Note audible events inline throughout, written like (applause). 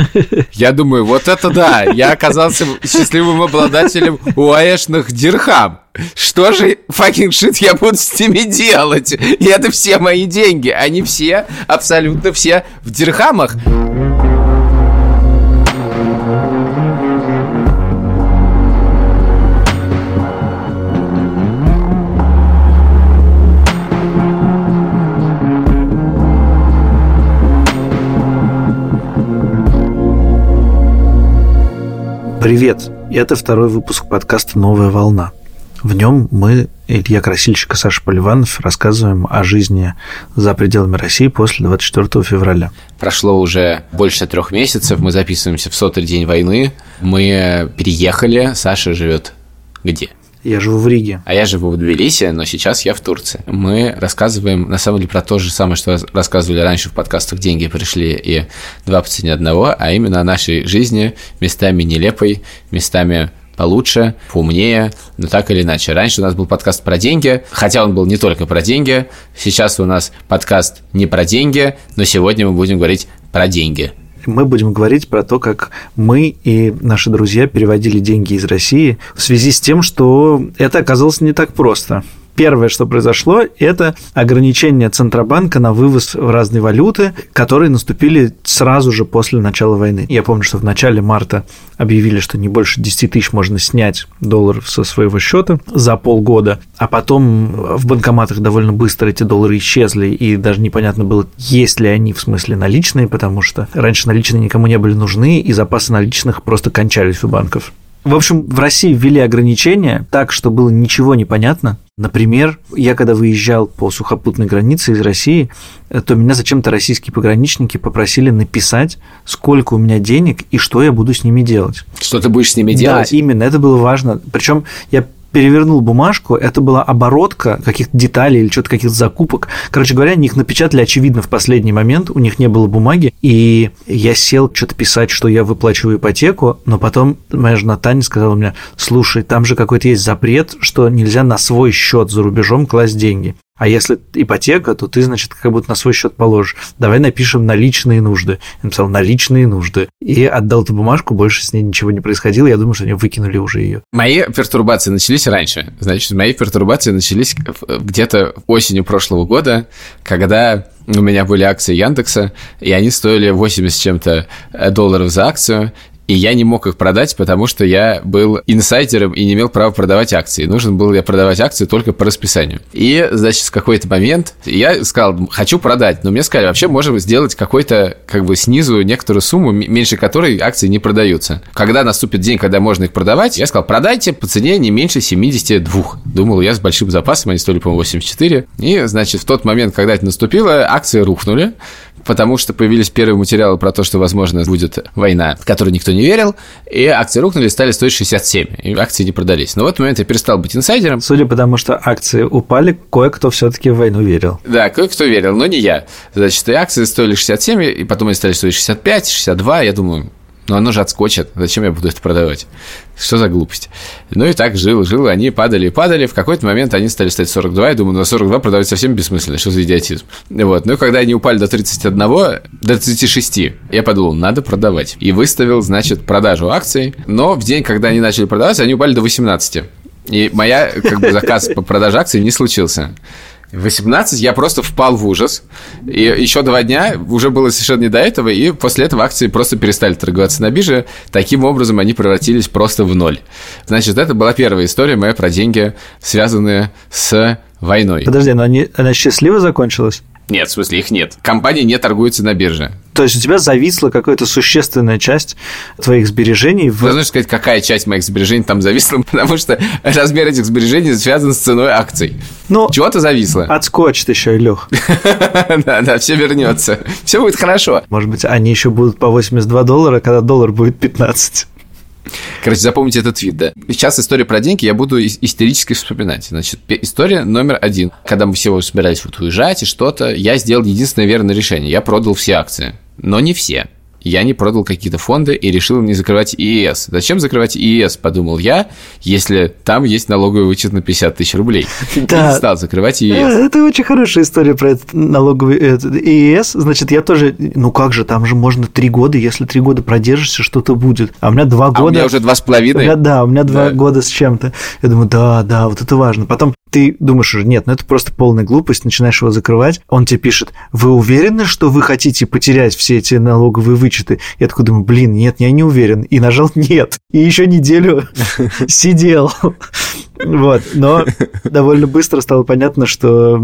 (laughs) Я думаю, вот это да, я оказался счастливым обладателем уаэшных дирхам. Что же, fucking shit, я буду с ними делать? И это все мои деньги, они все, абсолютно все в дирхамах. Привет! Это второй выпуск подкаста «Новая волна». В нем мы, Илья Красильщик и Саша Поливанов, рассказываем о жизни за пределами России после 24 февраля. Прошло уже больше трех месяцев, мы записываемся в сотый день войны, мы переехали, Саша живет где? Я живу в Риге. А я живу в Тбилиси, но сейчас я в Турции. Мы рассказываем, на самом деле, про то же самое, что рассказывали раньше в подкастах «Деньги пришли» и «Два по цене одного», а именно о нашей жизни, местами нелепой, местами получше, поумнее, но так или иначе. Раньше у нас был подкаст про деньги, хотя он был не только про деньги. Сейчас у нас подкаст не про деньги, но сегодня мы будем говорить про деньги мы будем говорить про то, как мы и наши друзья переводили деньги из России в связи с тем, что это оказалось не так просто. Первое, что произошло, это ограничение Центробанка на вывоз в разные валюты, которые наступили сразу же после начала войны. Я помню, что в начале марта объявили, что не больше 10 тысяч можно снять долларов со своего счета за полгода, а потом в банкоматах довольно быстро эти доллары исчезли, и даже непонятно было, есть ли они в смысле наличные, потому что раньше наличные никому не были нужны, и запасы наличных просто кончались у банков. В общем, в России ввели ограничения так, что было ничего не понятно. Например, я когда выезжал по сухопутной границе из России, то меня зачем-то российские пограничники попросили написать, сколько у меня денег и что я буду с ними делать. Что ты будешь с ними делать? Да, именно, это было важно. Причем я перевернул бумажку, это была оборотка каких-то деталей или что-то каких-то закупок. Короче говоря, они их напечатали, очевидно, в последний момент, у них не было бумаги, и я сел что-то писать, что я выплачиваю ипотеку, но потом моя жена Таня сказала мне, слушай, там же какой-то есть запрет, что нельзя на свой счет за рубежом класть деньги. А если ипотека, то ты, значит, как будто на свой счет положишь. Давай напишем наличные нужды. Я написал наличные нужды. И отдал эту бумажку, больше с ней ничего не происходило. Я думаю, что они выкинули уже ее. Мои пертурбации начались раньше. Значит, мои пертурбации начались где-то осенью прошлого года, когда у меня были акции Яндекса, и они стоили 80 чем-то долларов за акцию, и я не мог их продать, потому что я был инсайдером и не имел права продавать акции. Нужен был я продавать акции только по расписанию. И, значит, в какой-то момент я сказал, хочу продать, но мне сказали, вообще можем сделать какой-то, как бы, снизу некоторую сумму, меньше которой акции не продаются. Когда наступит день, когда можно их продавать, я сказал, продайте по цене не меньше 72. Думал я с большим запасом, они стоили, по-моему, 84. И, значит, в тот момент, когда это наступило, акции рухнули потому что появились первые материалы про то, что, возможно, будет война, в которую никто не верил, и акции рухнули, стали стоить 67, и акции не продались. Но в этот момент я перестал быть инсайдером. Судя по тому, что акции упали, кое-кто все-таки в войну верил. Да, кое-кто верил, но не я. Значит, и акции стоили 67, и потом они стали стоить 65, 62, я думаю, но оно же отскочит. Зачем я буду это продавать? Что за глупость? Ну и так жил, жил, они падали и падали. В какой-то момент они стали стоить 42, я думаю, на 42 продавать совсем бессмысленно. Что за идиотизм? Вот. Ну и когда они упали до 31, до 36, я подумал, надо продавать. И выставил, значит, продажу акций. Но в день, когда они начали продаваться, они упали до 18. И моя, как бы, заказ по продаже акций не случился. В 18 я просто впал в ужас. И еще два дня уже было совершенно не до этого, и после этого акции просто перестали торговаться на бирже. Таким образом, они превратились просто в ноль. Значит, это была первая история моя про деньги, связанные с войной. Подожди, но она счастливо закончилась? Нет, в смысле, их нет. Компания не торгуется на бирже. То есть у тебя зависла какая-то существенная часть твоих сбережений. В... Должен сказать, какая часть моих сбережений там зависла, (laughs) потому что размер этих сбережений связан с ценой акций. Ну, Чего-то зависло. Отскочит еще, Илюх. (laughs) Да, да, все вернется. Все будет хорошо. Может быть, они еще будут по 82 доллара, когда доллар будет 15. Короче, запомните этот твит, да. Сейчас история про деньги я буду истерически вспоминать. Значит, история номер один. Когда мы все собирались вот уезжать и что-то, я сделал единственное верное решение. Я продал все акции. Но не все. Я не продал какие-то фонды и решил не закрывать ИЭС. Зачем закрывать ИЭС, подумал я, если там есть налоговый вычет на 50 тысяч рублей. Да. И не стал закрывать ИЭС. Э, это очень хорошая история про этот налоговый ИЭС. Значит, я тоже, ну как же, там же можно три года, если три года продержишься, что-то будет. А у меня два года. А у меня уже два с половиной. Да, у меня два года с чем-то. Я думаю, да, да, вот это важно. Потом ты думаешь уже, нет, ну это просто полная глупость, начинаешь его закрывать, он тебе пишет, вы уверены, что вы хотите потерять все эти налоговые вычеты? Я такой думаю, блин, нет, я не уверен. И нажал нет. И еще неделю (laughs) сидел. Вот, но довольно быстро стало понятно, что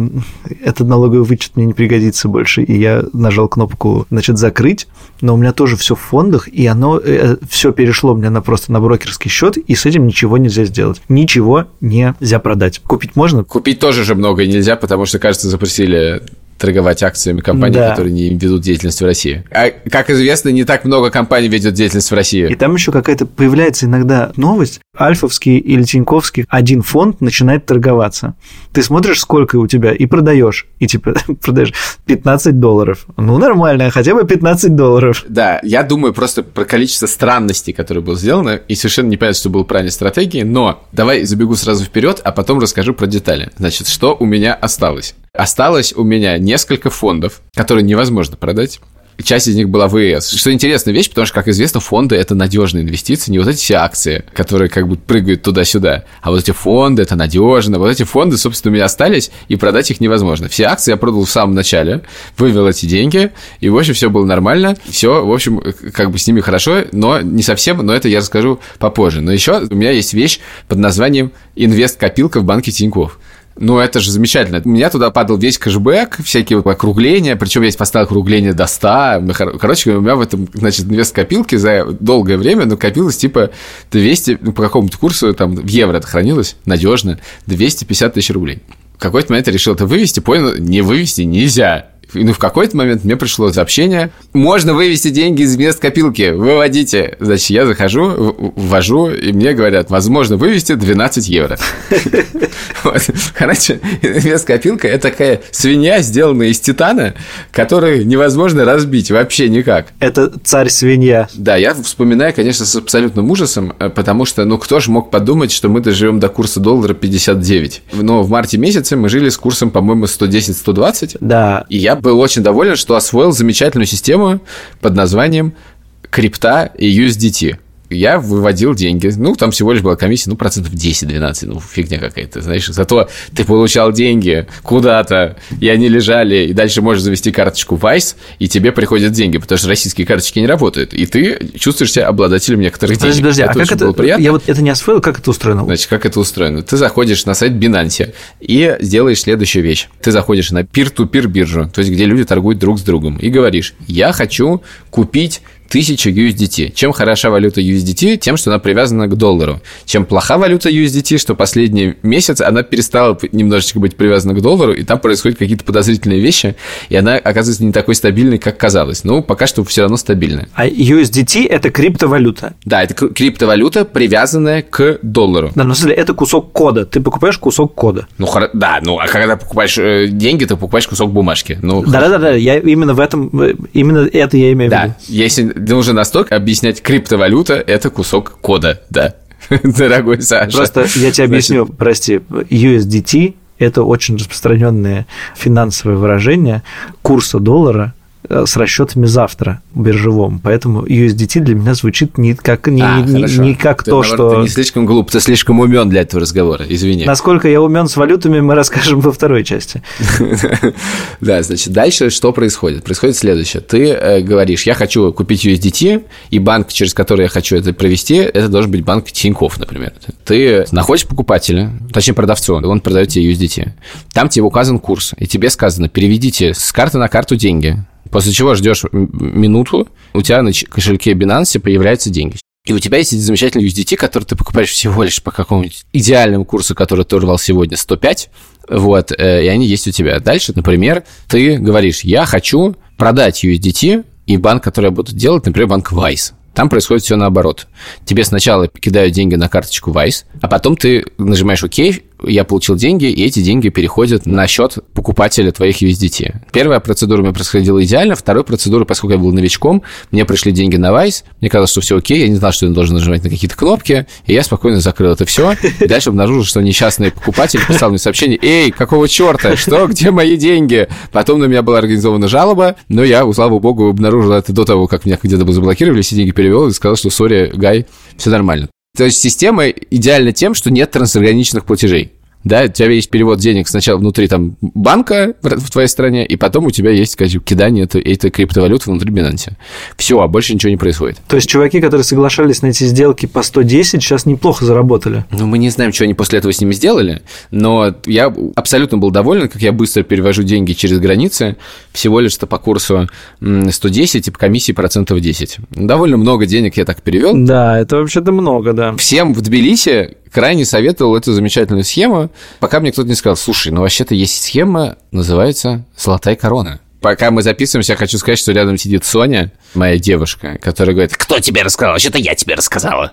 этот налоговый вычет мне не пригодится больше, и я нажал кнопку, значит, закрыть, но у меня тоже все в фондах, и оно э, все перешло мне на просто на брокерский счет, и с этим ничего нельзя сделать. Ничего нельзя продать. Купить можно? Купить тоже же много нельзя, потому что, кажется, запустили торговать акциями компаний, да. которые не ведут деятельность в России. А, как известно, не так много компаний ведет деятельность в России. И там еще какая-то появляется иногда новость. Альфовский или Тиньковский один фонд начинает торговаться. Ты смотришь, сколько у тебя, и продаешь. И типа (laughs) продаешь 15 долларов. Ну, нормально, хотя бы 15 долларов. Да, я думаю просто про количество странностей, которые было сделано, и совершенно не понятно, что было правильной стратегией, но давай забегу сразу вперед, а потом расскажу про детали. Значит, что у меня осталось? Осталось у меня несколько фондов, которые невозможно продать. Часть из них была в. Что интересная вещь, потому что, как известно, фонды – это надежные инвестиции, не вот эти все акции, которые как бы прыгают туда-сюда, а вот эти фонды – это надежно. Вот эти фонды, собственно, у меня остались, и продать их невозможно. Все акции я продал в самом начале, вывел эти деньги, и, в общем, все было нормально. Все, в общем, как бы с ними хорошо, но не совсем, но это я расскажу попозже. Но еще у меня есть вещь под названием «Инвест-копилка в банке Тинькофф». Ну, это же замечательно. У меня туда падал весь кэшбэк, всякие округления, причем я поставил округление до 100. Короче, у меня в этом, значит, инвест-копилке за долгое время накопилось типа 200, ну, по какому-то курсу, там, в евро это хранилось, надежно, 250 тысяч рублей. В какой-то момент я решил это вывести, понял, не вывести нельзя. Ну, в какой-то момент мне пришло сообщение, можно вывести деньги из мест копилки, выводите. Значит, я захожу, ввожу, и мне говорят, возможно вывести 12 евро. (laughs) Короче, мест копилка – это такая свинья, сделанная из титана, которую невозможно разбить вообще никак. Это царь-свинья. Да, я вспоминаю, конечно, с абсолютным ужасом, э, потому что, ну, кто же мог подумать, что мы доживем до курса доллара 59. Но в марте месяце мы жили с курсом, по-моему, 110-120. Да. И я был очень доволен, что освоил замечательную систему под названием крипта и USDT я выводил деньги. Ну, там всего лишь была комиссия, ну, процентов 10-12, ну, фигня какая-то, знаешь. Зато ты получал деньги куда-то, и они лежали, и дальше можешь завести карточку Vice, и тебе приходят деньги, потому что российские карточки не работают, и ты чувствуешь себя обладателем некоторых подожди, денег. Подожди, это а как это, приятно. я вот это не освоил, как это устроено? Значит, как это устроено? Ты заходишь на сайт Binance и делаешь следующую вещь. Ты заходишь на peer-to-peer биржу, то есть где люди торгуют друг с другом, и говоришь, я хочу купить 1000 USDT. Чем хороша валюта USDT? Тем, что она привязана к доллару. Чем плоха валюта USDT, что последний месяц она перестала немножечко быть привязана к доллару, и там происходят какие-то подозрительные вещи, и она оказывается не такой стабильной, как казалось. Но пока что все равно стабильная. А USDT – это криптовалюта? Да, это криптовалюта, привязанная к доллару. Да, но смотри, это кусок кода. Ты покупаешь кусок кода. Ну, да, ну, а когда покупаешь э, деньги, ты покупаешь кусок бумажки. Ну, Да-да-да, я именно в этом, э, именно это я имею в виду. Да, если нужно настолько объяснять криптовалюта – это кусок кода, да. (laughs) Дорогой Саша. Просто я тебе объясню, Значит... прости, USDT – это очень распространенное финансовое выражение курса доллара с расчетами завтра биржевом. Поэтому USDT для меня звучит не как, не, а, не, не как ты, то, наоборот, что... Ты не слишком глуп, ты слишком умен для этого разговора, извини. Насколько я умен с валютами, мы расскажем во второй части. (laughs) Да, значит, дальше что происходит? Происходит следующее. Ты э, говоришь, я хочу купить USDT, и банк, через который я хочу это провести, это должен быть банк Тинькофф, например. Ты находишь покупателя, точнее продавцу, он продает тебе USDT. Там тебе указан курс, и тебе сказано, переведите с карты на карту деньги. После чего ждешь минуту, у тебя на кошельке Binance появляются деньги. И у тебя есть эти замечательные USDT, которые ты покупаешь всего лишь по какому-нибудь идеальному курсу, который ты урвал сегодня, 105, вот, э, и они есть у тебя. Дальше, например, ты говоришь, я хочу продать USDT, и банк, который я буду делать, например, банк Vice. Там происходит все наоборот. Тебе сначала кидают деньги на карточку Vice, а потом ты нажимаешь ОК, я получил деньги, и эти деньги переходят на счет покупателя твоих USDT. Первая процедура у меня происходила идеально, второй процедуры, поскольку я был новичком, мне пришли деньги на Vice, мне казалось, что все окей, я не знал, что я должен нажимать на какие-то кнопки, и я спокойно закрыл это все. И дальше обнаружил, что несчастный покупатель писал мне сообщение, эй, какого черта, что, где мои деньги? Потом на меня была организована жалоба, но я, слава богу, обнаружил это до того, как меня где-то заблокировали, все деньги перевел и сказал, что, сори, Гай, все нормально. То есть система идеальна тем, что нет трансграничных платежей. Да, у тебя есть перевод денег сначала внутри там банка в твоей стране, и потом у тебя есть скажем, кидание этой, этой криптовалюты внутри Binance. Все, а больше ничего не происходит. То есть чуваки, которые соглашались на эти сделки по 110, сейчас неплохо заработали. Ну, мы не знаем, что они после этого с ними сделали, но я абсолютно был доволен, как я быстро перевожу деньги через границы, всего лишь-то по курсу 110 и по комиссии процентов 10. Довольно много денег я так перевел. Да, это вообще-то много, да. Всем в Тбилиси крайне советовал эту замечательную схему, пока мне кто-то не сказал, слушай, ну вообще-то есть схема, называется «Золотая корона». Пока мы записываемся, я хочу сказать, что рядом сидит Соня, моя девушка, которая говорит, кто тебе рассказал? Вообще-то я тебе рассказала.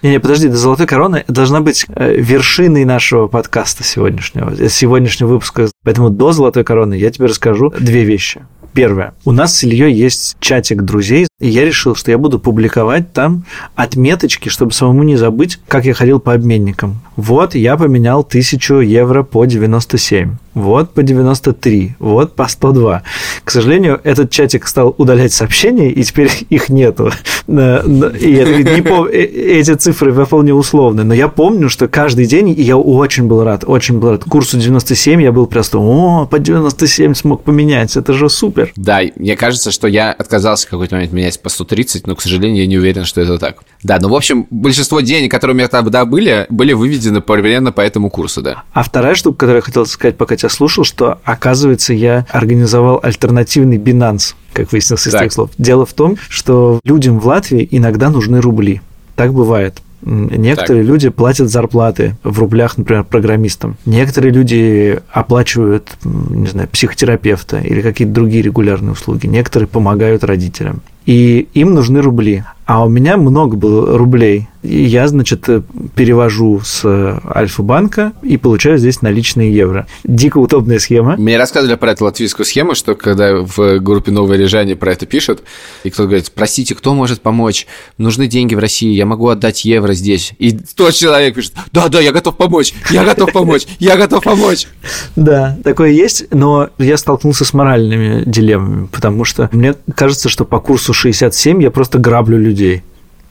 Не-не, подожди, до «Золотой короны» должна быть э, вершиной нашего подкаста сегодняшнего, э, сегодняшнего выпуска. Поэтому до «Золотой короны» я тебе расскажу две вещи. Первое. У нас с Ильей есть чатик друзей, и я решил, что я буду публиковать там отметочки, чтобы самому не забыть, как я ходил по обменникам. Вот я поменял 1000 евро по 97, вот по 93, вот по 102. К сожалению, этот чатик стал удалять сообщения, и теперь (laughs) их нету. И э, эти цифры вполне условны. Но я помню, что каждый день, и я очень был рад, очень был рад. Курсу 97 я был просто, о, по 97 смог поменять, это же супер. Да, мне кажется, что я отказался в какой-то момент менять по 130, но, к сожалению, я не уверен, что это так. Да, ну, в общем, большинство денег, которые у меня тогда были, были выведены примерно по этому курсу, да. А вторая штука, которую я хотел сказать, пока тебя слушал, что, оказывается, я организовал альтернативный Binance, как выяснилось из так. твоих слов. Дело в том, что людям в Латвии иногда нужны рубли. Так бывает. Некоторые так. люди платят зарплаты в рублях, например, программистам. Некоторые люди оплачивают, не знаю, психотерапевта или какие-то другие регулярные услуги. Некоторые помогают родителям. И им нужны рубли. А у меня много было рублей. И я, значит, перевожу с Альфа-банка и получаю здесь наличные евро. Дико удобная схема. Мне рассказывали про эту латвийскую схему, что когда в группе «Новое Рижане» про это пишут, и кто-то говорит, простите, кто может помочь? Нужны деньги в России, я могу отдать евро здесь. И тот человек пишет, да-да, я готов помочь, я готов помочь, я готов помочь. Да, такое есть, но я столкнулся с моральными дилеммами, потому что мне кажется, что по курсу 67 я просто граблю людей людей.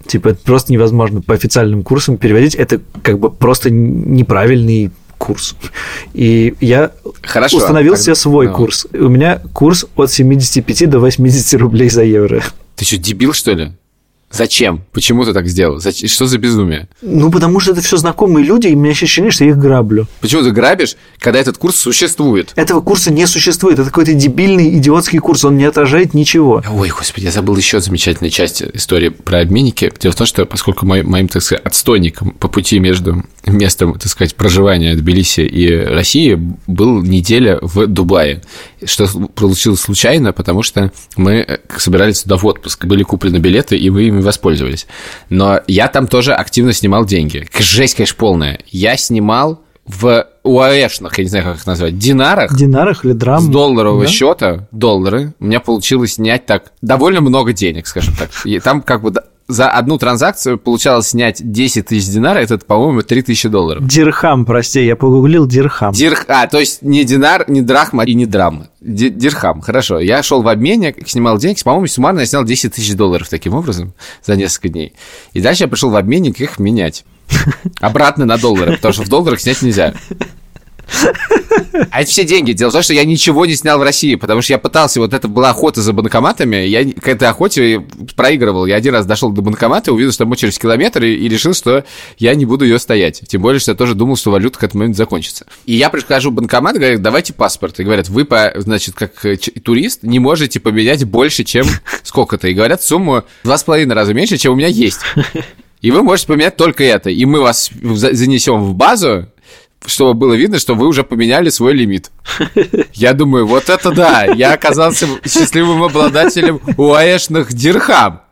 Типа, это просто невозможно по официальным курсам переводить. Это как бы просто неправильный курс. И я Хорошо, установил тогда, себе свой ну... курс. У меня курс от 75 до 80 рублей за евро. Ты что, дебил, что ли? Зачем? Почему ты так сделал? Зачем? Что за безумие? Ну, потому что это все знакомые люди, и у меня ощущение, что я их граблю. Почему ты грабишь, когда этот курс существует? Этого курса не существует. Это какой-то дебильный, идиотский курс. Он не отражает ничего. Ой, господи, я забыл еще замечательную часть истории про обменники. Дело в том, что поскольку моим, моим так сказать, отстойником по пути между местом, так сказать, проживания Тбилиси и России был неделя в Дубае, что получилось случайно, потому что мы собирались туда в отпуск, были куплены билеты, и мы ими воспользовались. Но я там тоже активно снимал деньги. Жесть, конечно, полная. Я снимал в УАЭшных, я не знаю, как их назвать, динарах. Динарах или драм. С долларового да? счета, доллары, у меня получилось снять так довольно много денег, скажем так. И там как бы за одну транзакцию получалось снять 10 тысяч динар, это, по-моему, 3 тысячи долларов. Дирхам, прости, я погуглил дирхам. Дирх... А, то есть не динар, не драхма и не драм. Дирхам, хорошо. Я шел в обменник, снимал деньги, по-моему, суммарно я снял 10 тысяч долларов таким образом за несколько дней. И дальше я пришел в обменник их менять. (laughs) Обратно на доллары, потому что в долларах снять нельзя. А это все деньги. Дело в том, что я ничего не снял в России, потому что я пытался, вот это была охота за банкоматами, я к этой охоте проигрывал. Я один раз дошел до банкомата, увидел, что там очередь километр, и, и решил, что я не буду ее стоять. Тем более, что я тоже думал, что валюта к этому моменту закончится. И я прихожу в банкомат, говорят, давайте паспорт. И говорят, вы, по, значит, как турист, не можете поменять больше, чем сколько-то. И говорят сумму два с половиной раза меньше, чем у меня есть. И вы можете поменять только это. И мы вас занесем в базу, чтобы было видно, что вы уже поменяли свой лимит. Я думаю, вот это да, я оказался счастливым обладателем уаэшных дирхам.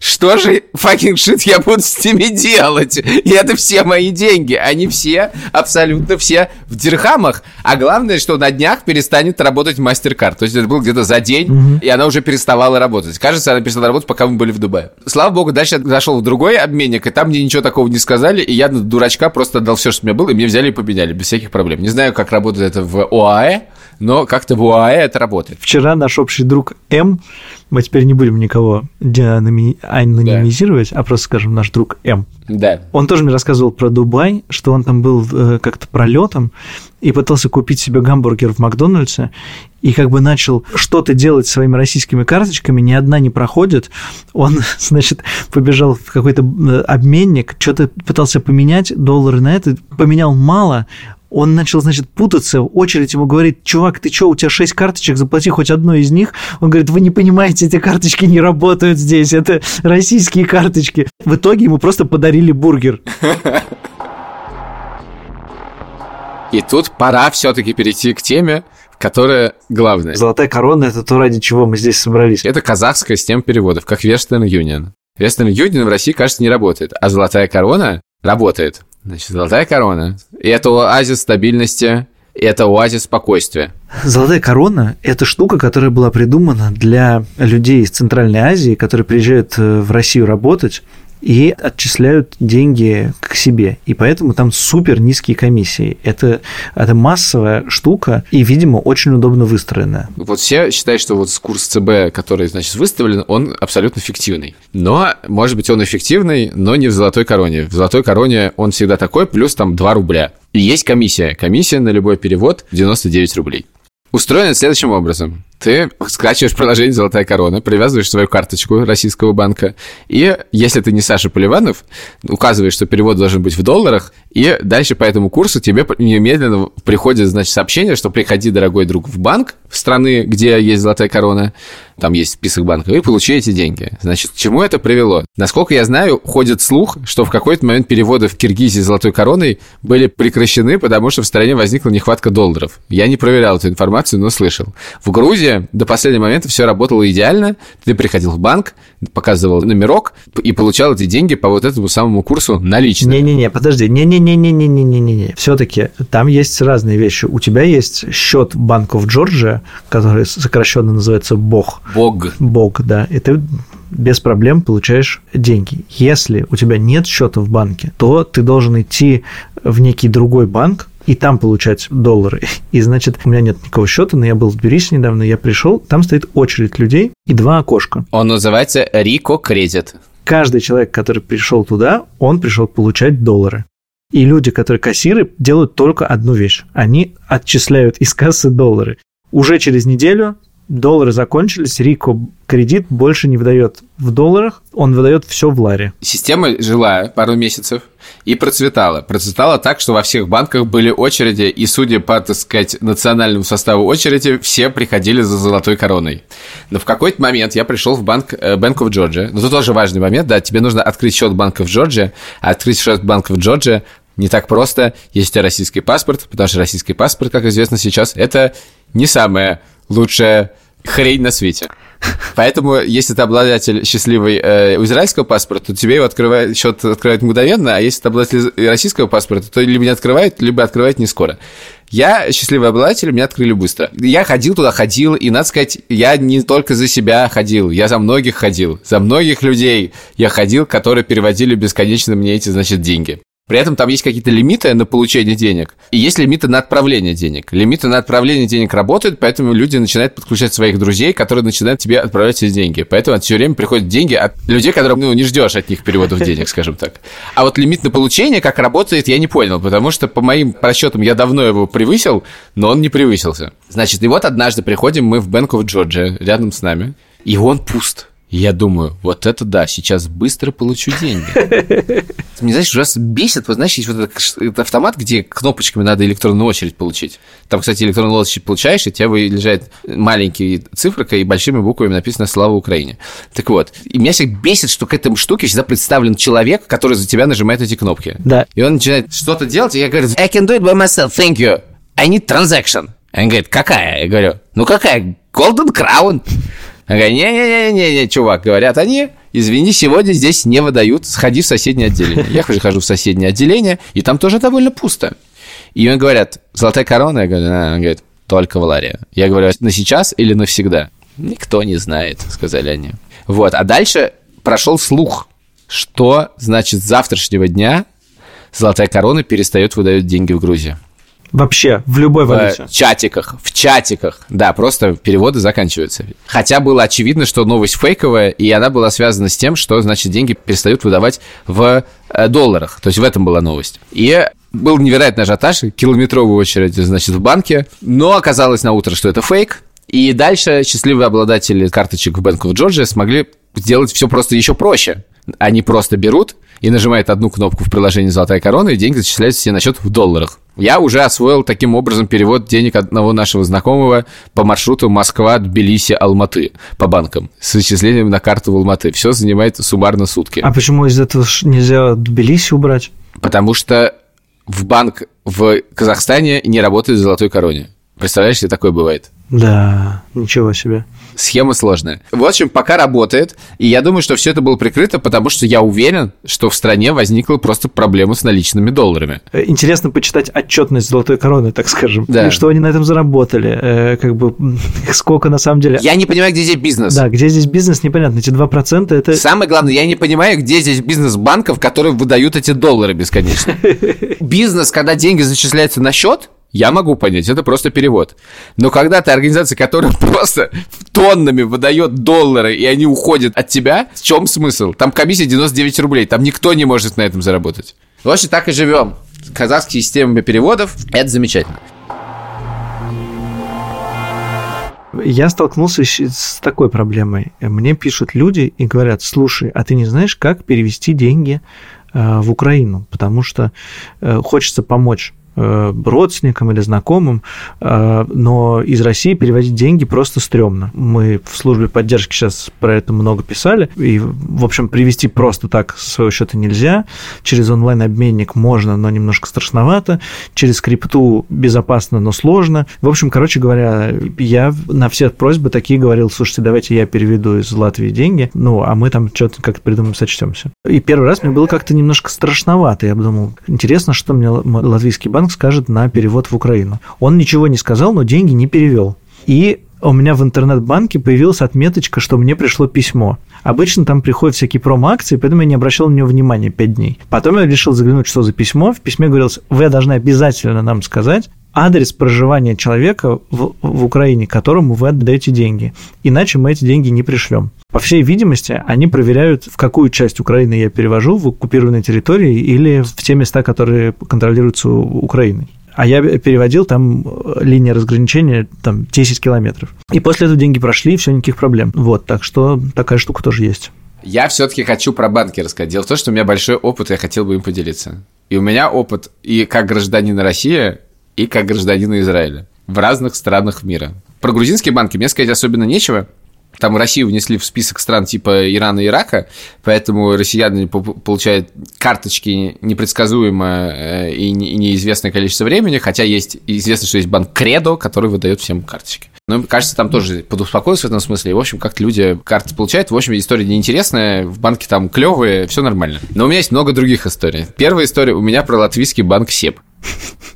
Что же fucking shit я буду с ними делать? И это все мои деньги. Они все, абсолютно все в дирхамах. А главное, что на днях перестанет работать MasterCard. То есть это было где-то за день, угу. и она уже переставала работать. Кажется, она перестала работать, пока мы были в Дубае. Слава богу, дальше я зашел в другой обменник, и там мне ничего такого не сказали, и я на дурачка просто отдал все, что у меня было, и мне взяли и поменяли без всяких проблем. Не знаю, как работает это в ОАЭ, но как-то в УАЭ это работает. Вчера наш общий друг М, мы теперь не будем никого анонимизировать, да. а просто скажем наш друг М. Да. Он тоже мне рассказывал про Дубай, что он там был э, как-то пролетом и пытался купить себе гамбургер в Макдональдсе, и как бы начал что-то делать своими российскими карточками, ни одна не проходит. Он, (laughs) значит, побежал в какой-то э, обменник, что-то пытался поменять доллары на это, поменял мало, он начал, значит, путаться, очередь ему говорит, чувак, ты что, у тебя шесть карточек, заплати хоть одну из них. Он говорит, вы не понимаете, эти карточки не работают здесь, это российские карточки. В итоге ему просто подарили бургер. И тут пора все-таки перейти к теме, которая главная. Золотая корона – это то, ради чего мы здесь собрались. Это казахская система переводов, как Western Union. Western Union в России, кажется, не работает, а золотая корона работает. Значит, золотая корона. И это оазис стабильности, это оазис спокойствия. Золотая корона – это штука, которая была придумана для людей из Центральной Азии, которые приезжают э, в Россию работать, и отчисляют деньги к себе. И поэтому там супер низкие комиссии. Это, это массовая штука и, видимо, очень удобно выстроенная. Вот все считают, что вот курс ЦБ, который, значит, выставлен, он абсолютно фиктивный. Но, может быть, он эффективный, но не в золотой короне. В золотой короне он всегда такой, плюс там 2 рубля. И есть комиссия. Комиссия на любой перевод 99 рублей. Устроено следующим образом. Ты скачиваешь приложение «Золотая корона», привязываешь свою карточку российского банка, и если ты не Саша Поливанов, указываешь, что перевод должен быть в долларах, и дальше по этому курсу тебе немедленно приходит, значит, сообщение, что приходи, дорогой друг, в банк в страны, где есть «Золотая корона», там есть список банков, и получи эти деньги. Значит, к чему это привело? Насколько я знаю, ходит слух, что в какой-то момент переводы в Киргизии «Золотой короной» были прекращены, потому что в стране возникла нехватка долларов. Я не проверял эту информацию, но слышал. В Грузии до последнего момента все работало идеально. Ты приходил в банк, показывал номерок и получал эти деньги по вот этому самому курсу налично. Не-не-не, подожди, не-не-не-не-не-не-не-не. Все-таки там есть разные вещи. У тебя есть счет банков Джорджия, который сокращенно называется БОГ. БОГ. БОГ, да. И ты без проблем получаешь деньги. Если у тебя нет счета в банке, то ты должен идти в некий другой банк, и там получать доллары. И, значит, у меня нет никакого счета, но я был в Тбилиси недавно, я пришел, там стоит очередь людей и два окошка. Он называется Рико Кредит. Каждый человек, который пришел туда, он пришел получать доллары. И люди, которые кассиры, делают только одну вещь. Они отчисляют из кассы доллары. Уже через неделю доллары закончились, Рико кредит больше не выдает в долларах, он выдает все в ларе. Система жила пару месяцев и процветала. Процветала так, что во всех банках были очереди, и, судя по, так сказать, национальному составу очереди, все приходили за золотой короной. Но в какой-то момент я пришел в банк э, Bank of Georgia. Но это тоже важный момент, да, тебе нужно открыть счет банка в Джорджия, а открыть счет банка в Джорджия не так просто, если у тебя российский паспорт, потому что российский паспорт, как известно сейчас, это не самое лучшая хрень на свете. Поэтому, если ты обладатель счастливой э, израильского паспорта, то тебе его открывает, счет открывает мгновенно, а если ты обладатель российского паспорта, то либо не открывает, либо открывает не скоро. Я счастливый обладатель, меня открыли быстро. Я ходил туда, ходил, и, надо сказать, я не только за себя ходил, я за многих ходил. За многих людей я ходил, которые переводили бесконечно мне эти, значит, деньги. При этом там есть какие-то лимиты на получение денег, и есть лимиты на отправление денег. Лимиты на отправление денег работают, поэтому люди начинают подключать своих друзей, которые начинают тебе отправлять эти деньги. Поэтому все время приходят деньги от людей, которым ну, не ждешь от них переводов денег, скажем так. А вот лимит на получение, как работает, я не понял, потому что по моим расчетам я давно его превысил, но он не превысился. Значит, и вот однажды приходим мы в Bank of Georgia рядом с нами, и он пуст. И я думаю, вот это да, сейчас быстро получу деньги. (laughs) Мне, знаешь, ужасно бесит, вот, знаешь, есть вот этот, этот автомат, где кнопочками надо электронную очередь получить. Там, кстати, электронную очередь получаешь, и у тебя выезжает маленький цифрка, и большими буквами написано «Слава Украине». Так вот, и меня всех бесит, что к этому штуке всегда представлен человек, который за тебя нажимает эти кнопки. Да. И он начинает что-то делать, и я говорю, I can do it by myself, thank you. I need transaction. Он говорит, какая? Я говорю, ну какая? Golden Crown. Она говорит, не-не-не-не, чувак, говорят они, извини, сегодня здесь не выдают, сходи в соседнее отделение. Я хожу в соседнее отделение, и там тоже довольно пусто. И мне говорят, золотая корона? Я говорю, она говорит, только в Ларе. Я говорю, на сейчас или навсегда? Никто не знает, сказали они. Вот, а дальше прошел слух, что, значит, с завтрашнего дня золотая корона перестает выдать деньги в Грузию. Вообще, в любой валюте. В чатиках, в чатиках. Да, просто переводы заканчиваются. Хотя было очевидно, что новость фейковая, и она была связана с тем, что, значит, деньги перестают выдавать в э, долларах. То есть в этом была новость. И был невероятный ажиотаж, километровая очередь, значит, в банке. Но оказалось на утро, что это фейк. И дальше счастливые обладатели карточек в Bank of Georgia смогли сделать все просто еще проще. Они просто берут и нажимают одну кнопку в приложении «Золотая корона», и деньги зачисляются себе на счет в долларах. Я уже освоил таким образом перевод денег одного нашего знакомого по маршруту Москва, Тбилиси, Алматы по банкам с зачислением на карту в Алматы. Все занимает суммарно сутки. А почему из этого нельзя Тбилиси убрать? Потому что в банк в Казахстане не работает в золотой короне. Представляешь, что такое бывает? Да, ничего себе. Схема сложная. В общем, пока работает, и я думаю, что все это было прикрыто, потому что я уверен, что в стране возникла просто проблема с наличными долларами. Э, интересно почитать отчетность золотой короны, так скажем. Да. И что они на этом заработали, э, как бы (laughs) сколько на самом деле. Я не понимаю, где здесь бизнес. Да, где здесь бизнес, непонятно. Эти 2% это. Самое главное, я не понимаю, где здесь бизнес банков, которые выдают эти доллары бесконечно. (laughs) Бизнес, когда деньги зачисляются на счет, я могу понять, это просто перевод. Но когда ты организация, которая (laughs) просто тоннами выдает доллары, и они уходят от тебя, в чем смысл? Там комиссия 99 рублей, там никто не может на этом заработать. В общем, так и живем. Казахские системы переводов – это замечательно. Я столкнулся с такой проблемой. Мне пишут люди и говорят, слушай, а ты не знаешь, как перевести деньги э, в Украину? Потому что э, хочется помочь родственникам или знакомым, э, но из России переводить деньги просто стрёмно. Мы в службе поддержки сейчас про это много писали, и, в общем, привести просто так с своего счета нельзя. Через онлайн-обменник можно, но немножко страшновато. Через крипту безопасно, но сложно. В общем, короче говоря, я на все просьбы такие говорил, слушайте, давайте я переведу из Латвии деньги, ну, а мы там что-то как-то придумаем, сочтемся. И первый раз мне было как-то немножко страшновато. Я подумал, интересно, что мне латвийский банк банк скажет на перевод в Украину. Он ничего не сказал, но деньги не перевел. И у меня в интернет-банке появилась отметочка, что мне пришло письмо. Обычно там приходят всякие промо-акции, поэтому я не обращал на него внимания 5 дней. Потом я решил заглянуть, что за письмо. В письме говорилось, вы должны обязательно нам сказать адрес проживания человека в, в Украине, которому вы отдаете деньги. Иначе мы эти деньги не пришлем. По всей видимости, они проверяют, в какую часть Украины я перевожу, в оккупированной территории или в те места, которые контролируются Украиной. А я переводил там э, линия разграничения там 10 километров. И после этого деньги прошли, все, никаких проблем. Вот, так что такая штука тоже есть. Я все-таки хочу про банки рассказать. Дело в том, что у меня большой опыт, я хотел бы им поделиться. И у меня опыт и как гражданина России, и как гражданина Израиля в разных странах мира. Про грузинские банки мне сказать особенно нечего, там Россию внесли в список стран типа Ирана и Ирака, поэтому россияне получают карточки непредсказуемо э, и неизвестное количество времени, хотя есть известно, что есть банк Кредо, который выдает всем карточки. Но, кажется, там тоже подуспокоился в этом смысле. В общем, как-то люди карты получают. В общем, история неинтересная, в банке там клевые, все нормально. Но у меня есть много других историй. Первая история у меня про латвийский банк СЕП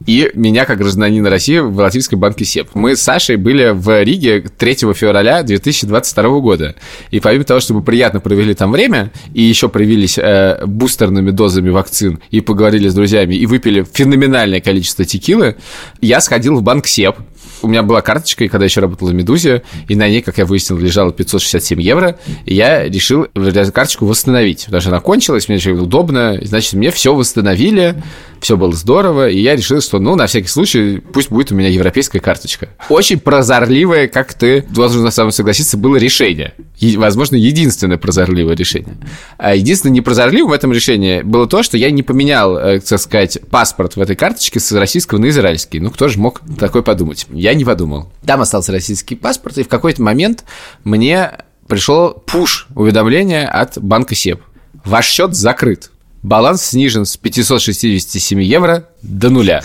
и меня, как гражданина России, в Латвийском банке СЕП. Мы с Сашей были в Риге 3 февраля 2022 года. И помимо того, чтобы приятно провели там время, и еще привились э, бустерными дозами вакцин, и поговорили с друзьями, и выпили феноменальное количество текилы, я сходил в банк СЕП, у меня была карточка, и когда еще работал в «Медузе», и на ней, как я выяснил, лежало 567 евро, и я решил эту карточку восстановить, что она кончилась, мне еще удобно, значит, мне все восстановили, все было здорово, и я решил, что, ну, на всякий случай, пусть будет у меня европейская карточка. Очень прозорливое, как ты должен на самом согласиться, было решение. И, возможно, единственное прозорливое решение. А единственное непрозорливым в этом решении было то, что я не поменял, э, так сказать, паспорт в этой карточке с российского на израильский. Ну, кто же мог такое подумать? Я не подумал. Там остался российский паспорт, и в какой-то момент мне пришел пуш уведомление от банка СЕП. Ваш счет закрыт. Баланс снижен с 567 евро до нуля.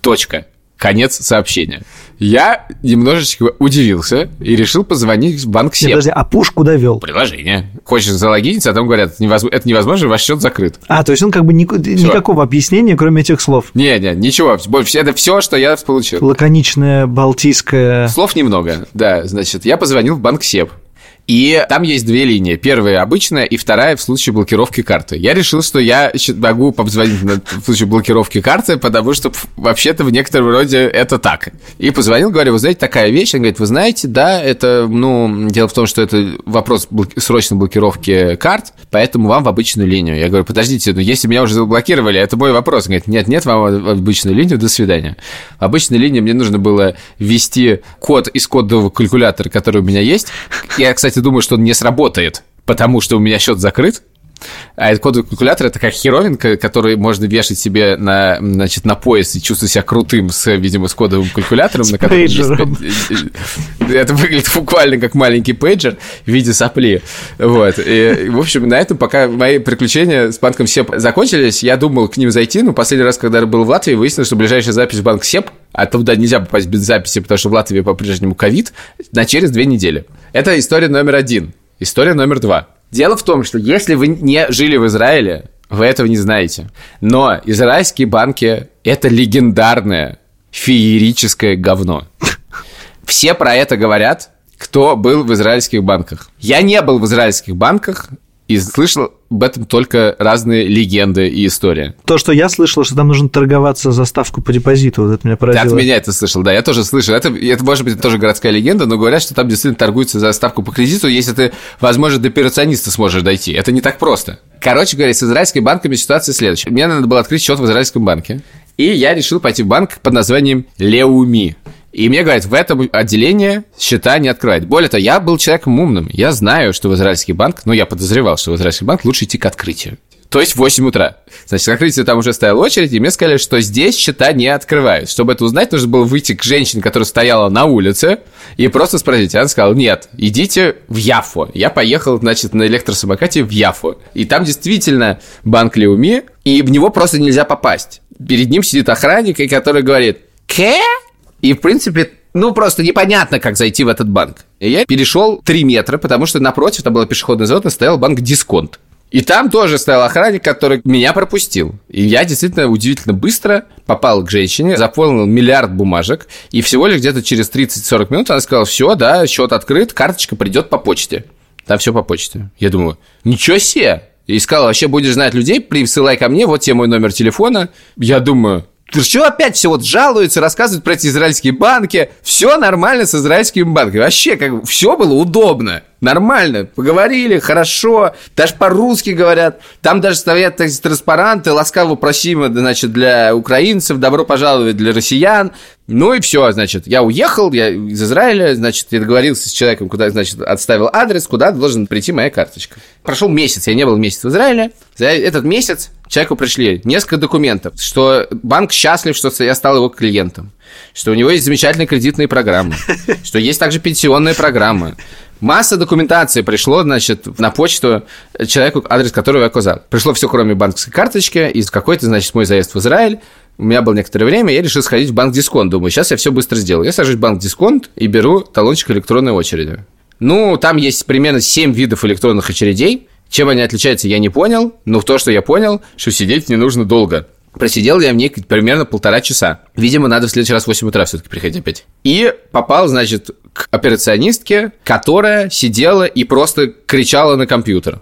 Точка. Конец сообщения. Я немножечко удивился и решил позвонить в банк СЕП. Подожди, а пуш куда вел? Приложение. Хочешь залогиниться, а там говорят, это невозможно, это невозможно, ваш счет закрыт. А, то есть он как бы ни- никакого объяснения, кроме этих слов. Не, не, ничего. Это все, что я получил. Лаконичная балтийская... Слов немного, да. Значит, я позвонил в банк СЕП. И там есть две линии. Первая обычная, и вторая в случае блокировки карты. Я решил, что я могу позвонить в случае блокировки карты, потому что вообще-то в некотором роде это так. И позвонил, говорю, вы знаете, такая вещь. Он говорит, вы знаете, да, это, ну, дело в том, что это вопрос блок- срочной блокировки карт, поэтому вам в обычную линию. Я говорю, подождите, ну, если меня уже заблокировали, это мой вопрос. Он говорит, нет, нет, вам в обычную линию, до свидания. В обычной линии мне нужно было ввести код из кодового калькулятора, который у меня есть. Я, кстати, думаю, что он не сработает, потому что у меня счет закрыт. А этот кодовый калькулятор это как херовинка, который можно вешать себе на, значит, на пояс и чувствовать себя крутым, с, видимо, с кодовым калькулятором. С на котором есть пейджером. пять- Это выглядит буквально как маленький пейджер в виде сопли. Вот. И, в общем, на этом пока мои приключения с банком СЕП закончились, я думал к ним зайти, но последний раз, когда я был в Латвии, выяснилось, что ближайшая запись в банк СЕП а туда нельзя попасть без записи, потому что в Латвии по-прежнему ковид, на через две недели. Это история номер один. История номер два. Дело в том, что если вы не жили в Израиле, вы этого не знаете. Но израильские банки – это легендарное феерическое говно. Все про это говорят, кто был в израильских банках. Я не был в израильских банках и слышал об этом только разные легенды и истории. То, что я слышал, что там нужно торговаться за ставку по депозиту, вот это меня Ты поразило. от меня это слышал, да, я тоже слышал. Это, это может быть тоже городская легенда, но говорят, что там действительно торгуются за ставку по кредиту, если ты, возможно, до операциониста сможешь дойти. Это не так просто. Короче говоря, с израильскими банками ситуация следующая. Мне надо было открыть счет в израильском банке, и я решил пойти в банк под названием Леуми. И мне говорят, в этом отделении счета не открывать. Более того, я был человеком умным. Я знаю, что в израильский банк, ну, я подозревал, что в израильский банк лучше идти к открытию. То есть в 8 утра. Значит, к открытию там уже стояла очередь, и мне сказали, что здесь счета не открывают. Чтобы это узнать, нужно было выйти к женщине, которая стояла на улице, и просто спросить. Она сказала, нет, идите в Яфо. Я поехал, значит, на электросамокате в Яфо. И там действительно банк Леуми, и в него просто нельзя попасть. Перед ним сидит охранник, который говорит, «Ке?» И, в принципе, ну, просто непонятно, как зайти в этот банк. И я перешел 3 метра, потому что напротив, там была пешеходная зона, стоял банк «Дисконт». И там тоже стоял охранник, который меня пропустил. И я действительно удивительно быстро попал к женщине, заполнил миллиард бумажек, и всего лишь где-то через 30-40 минут она сказала, все, да, счет открыт, карточка придет по почте. Там все по почте. Я думаю, ничего себе! И сказала, вообще будешь знать людей, присылай ко мне, вот тебе мой номер телефона. Я думаю, что опять все вот жалуются, рассказывают про эти израильские банки. Все нормально с израильскими банками. Вообще, как все было удобно. Нормально, поговорили, хорошо, даже по-русски говорят. Там даже стоят так, транспаранты, ласкаво просимо, значит, для украинцев, добро пожаловать для россиян. Ну и все, значит, я уехал, я из Израиля, значит, я договорился с человеком, куда, значит, отставил адрес, куда должен прийти моя карточка. Прошел месяц, я не был месяц в Израиле. За этот месяц человеку пришли несколько документов, что банк счастлив, что я стал его клиентом, что у него есть замечательные кредитные программы, что есть также пенсионная программа. Масса документации пришло, значит, на почту человеку, адрес которого я указал. Пришло все, кроме банковской карточки, и какой-то, значит, мой заезд в Израиль. У меня было некоторое время, я решил сходить в банк Дисконт. Думаю, сейчас я все быстро сделаю. Я сажусь в банк Дисконт и беру талончик электронной очереди. Ну, там есть примерно 7 видов электронных очередей. Чем они отличаются, я не понял. Но то, что я понял, что сидеть не нужно долго. Просидел я в ней примерно полтора часа. Видимо, надо в следующий раз в 8 утра все-таки приходить опять. И попал, значит, к операционистке, которая сидела и просто кричала на компьютер.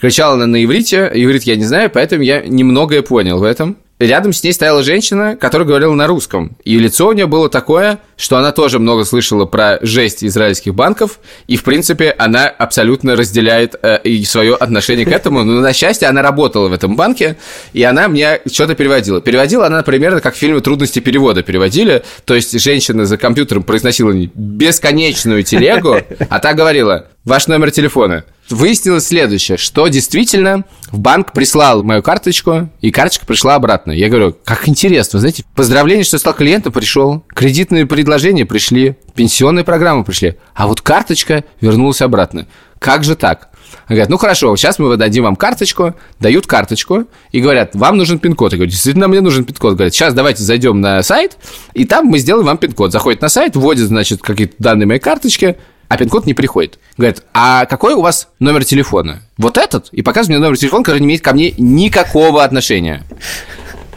Кричала она на иврите, иврит я не знаю, поэтому я немногое понял в этом. Рядом с ней стояла женщина, которая говорила на русском. И лицо у нее было такое, что она тоже много слышала про жесть израильских банков. И, в принципе, она абсолютно разделяет э, и свое отношение к этому. Но, на счастье, она работала в этом банке, и она мне что-то переводила. Переводила она примерно как в фильме «Трудности перевода» переводили. То есть, женщина за компьютером произносила бесконечную телегу, а та говорила ваш номер телефона. Выяснилось следующее, что действительно в банк прислал мою карточку, и карточка пришла обратно. Я говорю, как интересно, вы знаете, поздравление, что стал клиентом, пришел, кредитные предложения пришли, пенсионные программы пришли, а вот карточка вернулась обратно. Как же так? Говорят, ну хорошо, сейчас мы дадим вам карточку, дают карточку и говорят, вам нужен пин-код. Я говорю, действительно, мне нужен пин-код. Говорят, сейчас давайте зайдем на сайт, и там мы сделаем вам пин-код. Заходит на сайт, вводит, значит, какие-то данные моей карточки, а пин-код не приходит. Говорят, а какой у вас номер телефона? Вот этот? И показывает мне номер телефона, который не имеет ко мне никакого отношения.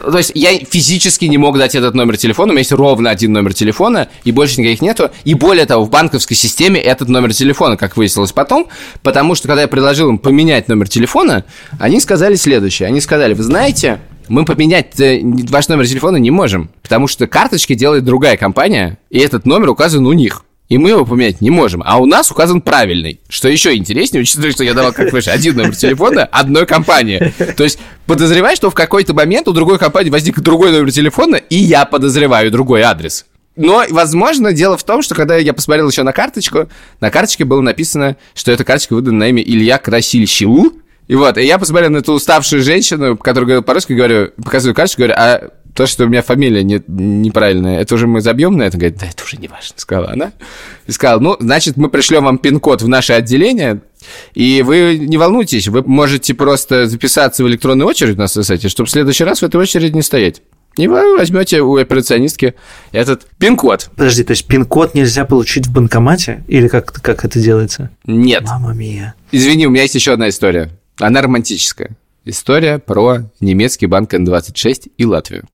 То есть я физически не мог дать этот номер телефона, у меня есть ровно один номер телефона, и больше никаких нету. И более того, в банковской системе этот номер телефона, как выяснилось потом, потому что когда я предложил им поменять номер телефона, они сказали следующее. Они сказали, вы знаете, мы поменять э, ваш номер телефона не можем, потому что карточки делает другая компания, и этот номер указан у них и мы его поменять не можем. А у нас указан правильный. Что еще интереснее, учитывая, что я давал, как выше, один номер телефона одной компании. То есть подозреваю, что в какой-то момент у другой компании возник другой номер телефона, и я подозреваю другой адрес. Но, возможно, дело в том, что когда я посмотрел еще на карточку, на карточке было написано, что эта карточка выдана на имя Илья Красильщилу. И вот, и я посмотрел на эту уставшую женщину, которая говорила по-русски, говорю, показываю карточку, говорю, а то, что у меня фамилия не, неправильная, это уже мы забьем на это? Говорит, да, это уже не важно, сказала она. И сказала, ну, значит, мы пришлем вам пин-код в наше отделение, и вы не волнуйтесь, вы можете просто записаться в электронную очередь на сайте, чтобы в следующий раз в этой очереди не стоять. И вы возьмете у операционистки этот пин-код. Подожди, то есть пин-код нельзя получить в банкомате? Или как, как это делается? Нет. Мама мия. Извини, у меня есть еще одна история. Она романтическая. История про немецкий банк N26 и Латвию.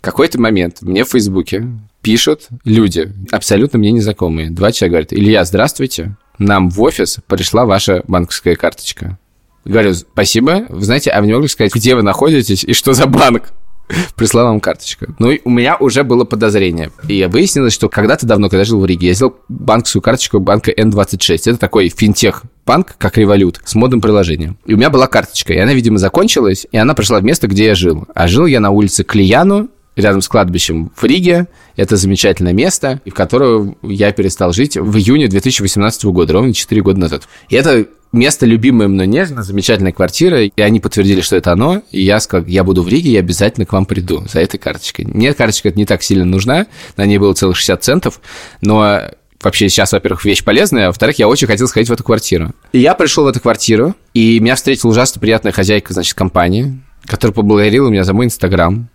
Какой-то момент мне в Фейсбуке пишут люди, абсолютно мне незнакомые. Два человека говорят, Илья, здравствуйте, нам в офис пришла ваша банковская карточка. Говорю, спасибо. Вы знаете, а мне могли сказать, где вы находитесь и что за банк? (laughs) Прислала вам карточка. Ну, и у меня уже было подозрение. И выяснилось, что когда-то давно, когда жил в Риге, я сделал банковскую карточку банка N26. Это такой финтех банк, как револют, с модным приложением. И у меня была карточка, и она, видимо, закончилась, и она пришла в место, где я жил. А жил я на улице Клияну, рядом с кладбищем в Риге. Это замечательное место, в которое я перестал жить в июне 2018 года, ровно 4 года назад. И это место любимое мной нежно, замечательная квартира, и они подтвердили, что это оно, и я сказал, я буду в Риге, я обязательно к вам приду за этой карточкой. Мне карточка не так сильно нужна, на ней было целых 60 центов, но вообще сейчас, во-первых, вещь полезная, а во-вторых, я очень хотел сходить в эту квартиру. И я пришел в эту квартиру, и меня встретила ужасно приятная хозяйка, значит, компании, которая поблагодарила меня за мой Инстаграм,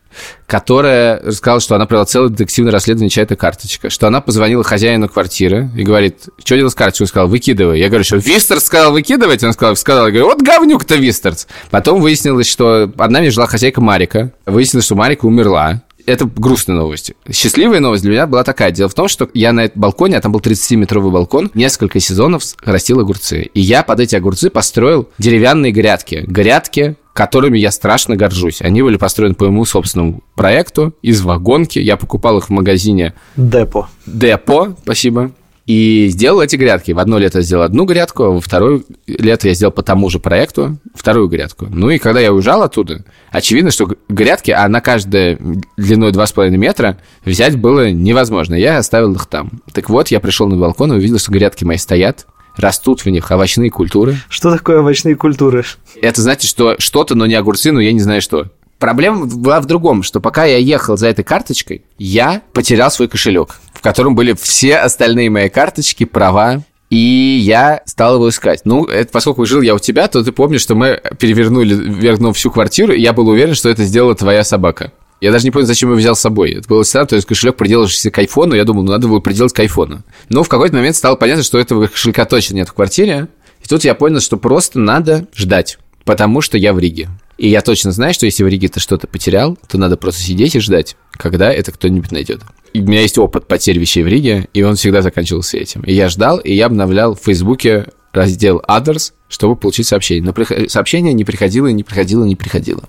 которая рассказала, что она провела целое детективное расследование чья-то карточка, что она позвонила хозяину квартиры и говорит, что делать с карточкой? Он сказал, выкидывай. Я говорю, что Вистерс сказал выкидывать? Он сказал, сказал, я говорю, вот говнюк-то Вистерс. Потом выяснилось, что под нами жила хозяйка Марика. Выяснилось, что Марика умерла это грустная новость. Счастливая новость для меня была такая. Дело в том, что я на этом балконе, а там был 30-метровый балкон, несколько сезонов растил огурцы. И я под эти огурцы построил деревянные грядки. Грядки которыми я страшно горжусь. Они были построены по моему собственному проекту из вагонки. Я покупал их в магазине... Депо. Депо, спасибо. И сделал эти грядки. В одно лето я сделал одну грядку, а во второе лето я сделал по тому же проекту вторую грядку. Ну и когда я уезжал оттуда, очевидно, что грядки, а на каждой длиной 2,5 метра взять было невозможно. Я оставил их там. Так вот, я пришел на балкон и увидел, что грядки мои стоят, растут в них овощные культуры. Что такое овощные культуры? Это значит, что что-то, но не огурцы, но я не знаю что. Проблема была в другом, что пока я ехал за этой карточкой, я потерял свой кошелек, в котором были все остальные мои карточки, права, и я стал его искать. Ну, это, поскольку жил я у тебя, то ты помнишь, что мы перевернули вверх всю квартиру, и я был уверен, что это сделала твоя собака. Я даже не понял, зачем я взял с собой. Это было странно, то есть кошелек приделавшийся к айфону, я думал, ну, надо было приделать к айфону. Но в какой-то момент стало понятно, что этого кошелька точно нет в квартире. И тут я понял, что просто надо ждать, потому что я в Риге. И я точно знаю, что если в Риге ты что-то потерял, то надо просто сидеть и ждать, когда это кто-нибудь найдет. И у меня есть опыт потерь вещей в Риге, и он всегда заканчивался этим. И я ждал, и я обновлял в Фейсбуке раздел Others, чтобы получить сообщение. Но сообщение не приходило, не приходило, не приходило.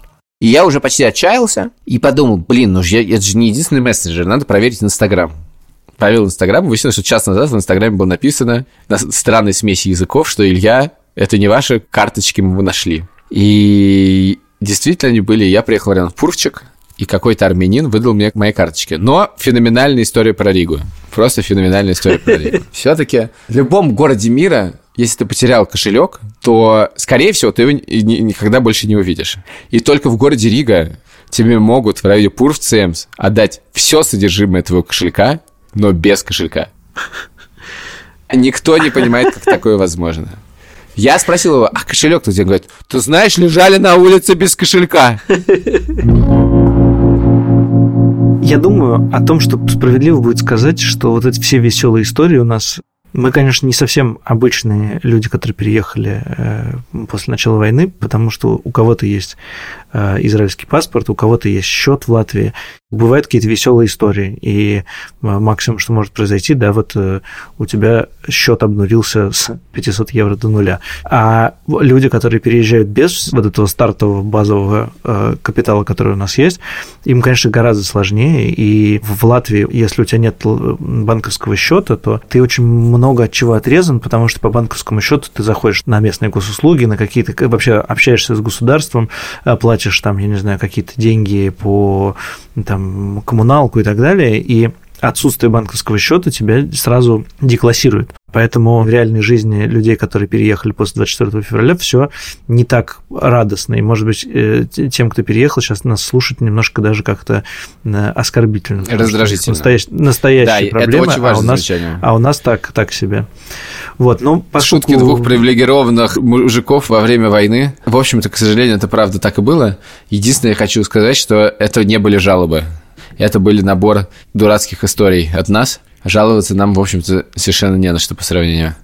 И я уже почти отчаялся и подумал, блин, ну я, это же не единственный мессенджер, надо проверить Инстаграм. Проверил Инстаграм, выяснилось, что час назад в Инстаграме было написано на странной смеси языков, что Илья, это не ваши карточки мы нашли. И действительно они были. Я приехал в Пурчик, и какой-то армянин выдал мне мои карточки. Но феноменальная история про Ригу. Просто феноменальная история про Ригу. (laughs) Все-таки в любом городе мира если ты потерял кошелек, то, скорее всего, ты его никогда больше не увидишь. И только в городе Рига тебе могут в районе Пур отдать все содержимое твоего кошелька, но без кошелька. Никто не понимает, как такое возможно. Я спросил его, а кошелек тут? Он говорит, ты знаешь, лежали на улице без кошелька. Я думаю о том, что справедливо будет сказать, что вот эти все веселые истории у нас мы, конечно, не совсем обычные люди, которые переехали э, после начала войны, потому что у кого-то есть э, израильский паспорт, у кого-то есть счет в Латвии. Бывают какие-то веселые истории, и э, максимум, что может произойти, да, вот у тебя счет обнулился с 500 евро до нуля. А люди, которые переезжают без вот этого стартового базового капитала, который у нас есть, им, конечно, гораздо сложнее. И в Латвии, если у тебя нет банковского счета, то ты очень много много от чего отрезан, потому что по банковскому счету ты заходишь на местные госуслуги, на какие-то вообще общаешься с государством, э, платишь там, я не знаю, какие-то деньги по там, коммуналку и так далее, и отсутствие банковского счета тебя сразу деклассирует. Поэтому в реальной жизни людей, которые переехали после 24 февраля, все не так радостно. И, может быть, э, тем, кто переехал, сейчас нас слушать немножко даже как-то э, оскорбительно. Раздражительно. Настоящ, настоящая да, проблема, это очень важное а у нас, замечание. а у нас так, так себе. Вот, ну, поскольку... Шутки двух привилегированных мужиков во время войны. В общем-то, к сожалению, это правда так и было. Единственное, я хочу сказать, что это не были жалобы. Это были набор дурацких историй от нас – жаловаться нам, в общем-то, совершенно не на что по сравнению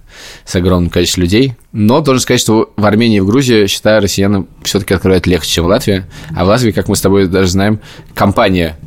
с огромным количеством людей. Но должен сказать, что в Армении и в Грузии, считаю, россиянам все-таки открывать легче, чем в Латвии. А в Латвии, как мы с тобой даже знаем, компания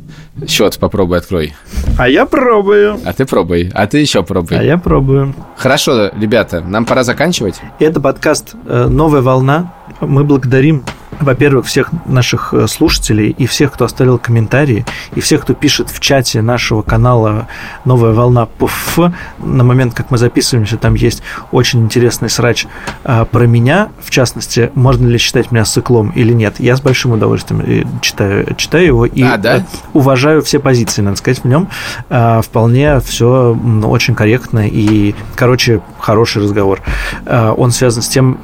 Счет попробуй открой. А я пробую. А ты пробуй. А ты еще пробуй. А я пробую. Хорошо, ребята, нам пора заканчивать. Это подкаст э, «Новая волна». Мы благодарим во-первых, всех наших э, слушателей и всех, кто оставил комментарии, и всех, кто пишет в чате нашего канала «Новая волна ПФ». На момент, как мы записываемся, там есть очень интересный срач а, про меня, в частности, можно ли считать меня сыклом или нет. Я с большим удовольствием э, читаю, читаю его и а, да? уважаю все позиции, надо сказать, в нем. А, вполне все очень корректно и, короче, хороший разговор. А, он связан с тем,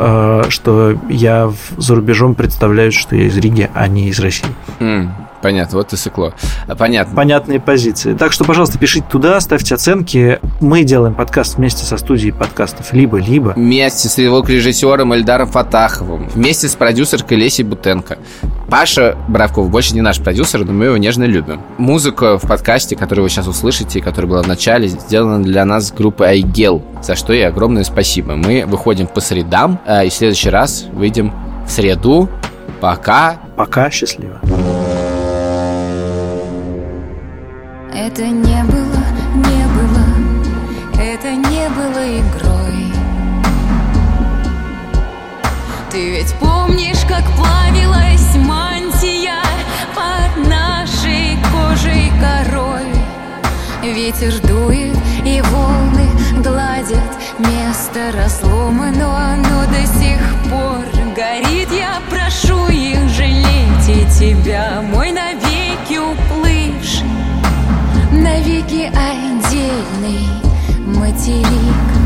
что я за рубежом представляю представляют, что я из Риги, а не из России. Mm. Понятно, вот и сыкло. Понятно. Понятные позиции. Так что, пожалуйста, пишите туда, ставьте оценки. Мы делаем подкаст вместе со студией подкастов «Либо-либо». Вместе с его режиссером Эльдаром Фатаховым. Вместе с продюсеркой Лесей Бутенко. Паша Бравков больше не наш продюсер, но мы его нежно любим. Музыка в подкасте, которую вы сейчас услышите, которая была в начале, сделана для нас группой Айгел, за что ей огромное спасибо. Мы выходим по средам, а, и в следующий раз выйдем в среду. Пока. Пока, счастливо. Это не было, не было, это не было игрой. Ты ведь помнишь, как плавилась мантия под нашей кожей корой? Ветер дует и волны гладят Место разломано, оно до сих пор горит Я прошу их жалеть и тебя, мой навеки уплывший. Навеки отдельный материк